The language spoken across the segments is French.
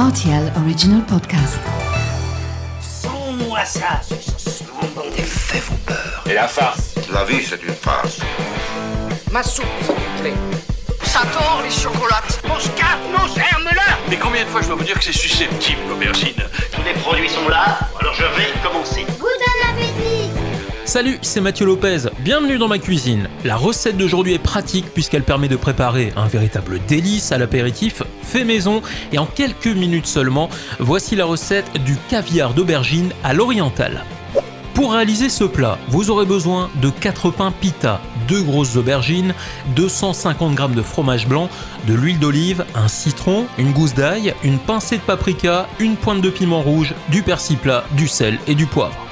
RTL Original Podcast. Sans-moi ça, ce sont bon. Des faits vont peur. Et la farce La vie, c'est une farce. Ma soupe, s'il vous plaît. Ça tord, les chocolates. Mon scarpe, mon germe-là Mais combien de fois je dois vous dire que c'est susceptible, l'aubergine Tous les produits sont là, alors je vais commencer. Salut, c'est Mathieu Lopez, bienvenue dans ma cuisine. La recette d'aujourd'hui est pratique puisqu'elle permet de préparer un véritable délice à l'apéritif, fait maison, et en quelques minutes seulement, voici la recette du caviar d'aubergine à l'oriental. Pour réaliser ce plat, vous aurez besoin de 4 pains pita, 2 grosses aubergines, 250 g de fromage blanc, de l'huile d'olive, un citron, une gousse d'ail, une pincée de paprika, une pointe de piment rouge, du persil plat, du sel et du poivre.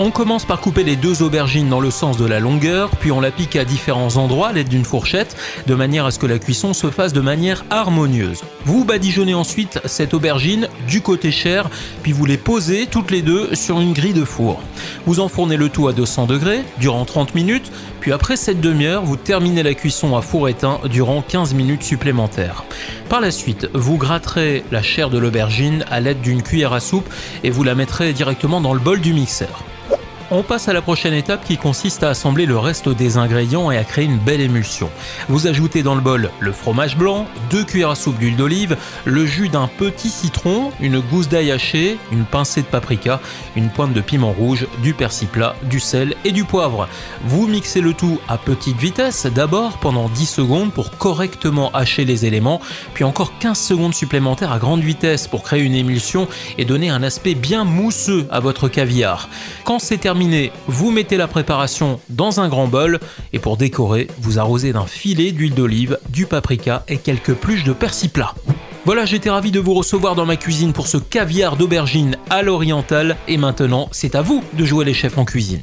On commence par couper les deux aubergines dans le sens de la longueur, puis on la pique à différents endroits à l'aide d'une fourchette, de manière à ce que la cuisson se fasse de manière harmonieuse. Vous badigeonnez ensuite cette aubergine du côté chair, puis vous les posez toutes les deux sur une grille de four. Vous enfournez le tout à 200 degrés durant 30 minutes, puis après cette demi-heure, vous terminez la cuisson à four éteint durant 15 minutes supplémentaires. Par la suite, vous gratterez la chair de l'aubergine à l'aide d'une cuillère à soupe et vous la mettrez directement dans le bol du mixeur. On passe à la prochaine étape qui consiste à assembler le reste des ingrédients et à créer une belle émulsion. Vous ajoutez dans le bol le fromage blanc, 2 cuillères à soupe d'huile d'olive, le jus d'un petit citron, une gousse d'ail haché, une pincée de paprika, une pointe de piment rouge, du persil plat, du sel et du poivre. Vous mixez le tout à petite vitesse d'abord pendant 10 secondes pour correctement hacher les éléments, puis encore 15 secondes supplémentaires à grande vitesse pour créer une émulsion et donner un aspect bien mousseux à votre caviar. Vous mettez la préparation dans un grand bol et pour décorer, vous arrosez d'un filet d'huile d'olive, du paprika et quelques pluches de persil plat. Voilà, j'étais ravi de vous recevoir dans ma cuisine pour ce caviar d'aubergine à l'oriental et maintenant, c'est à vous de jouer les chefs en cuisine.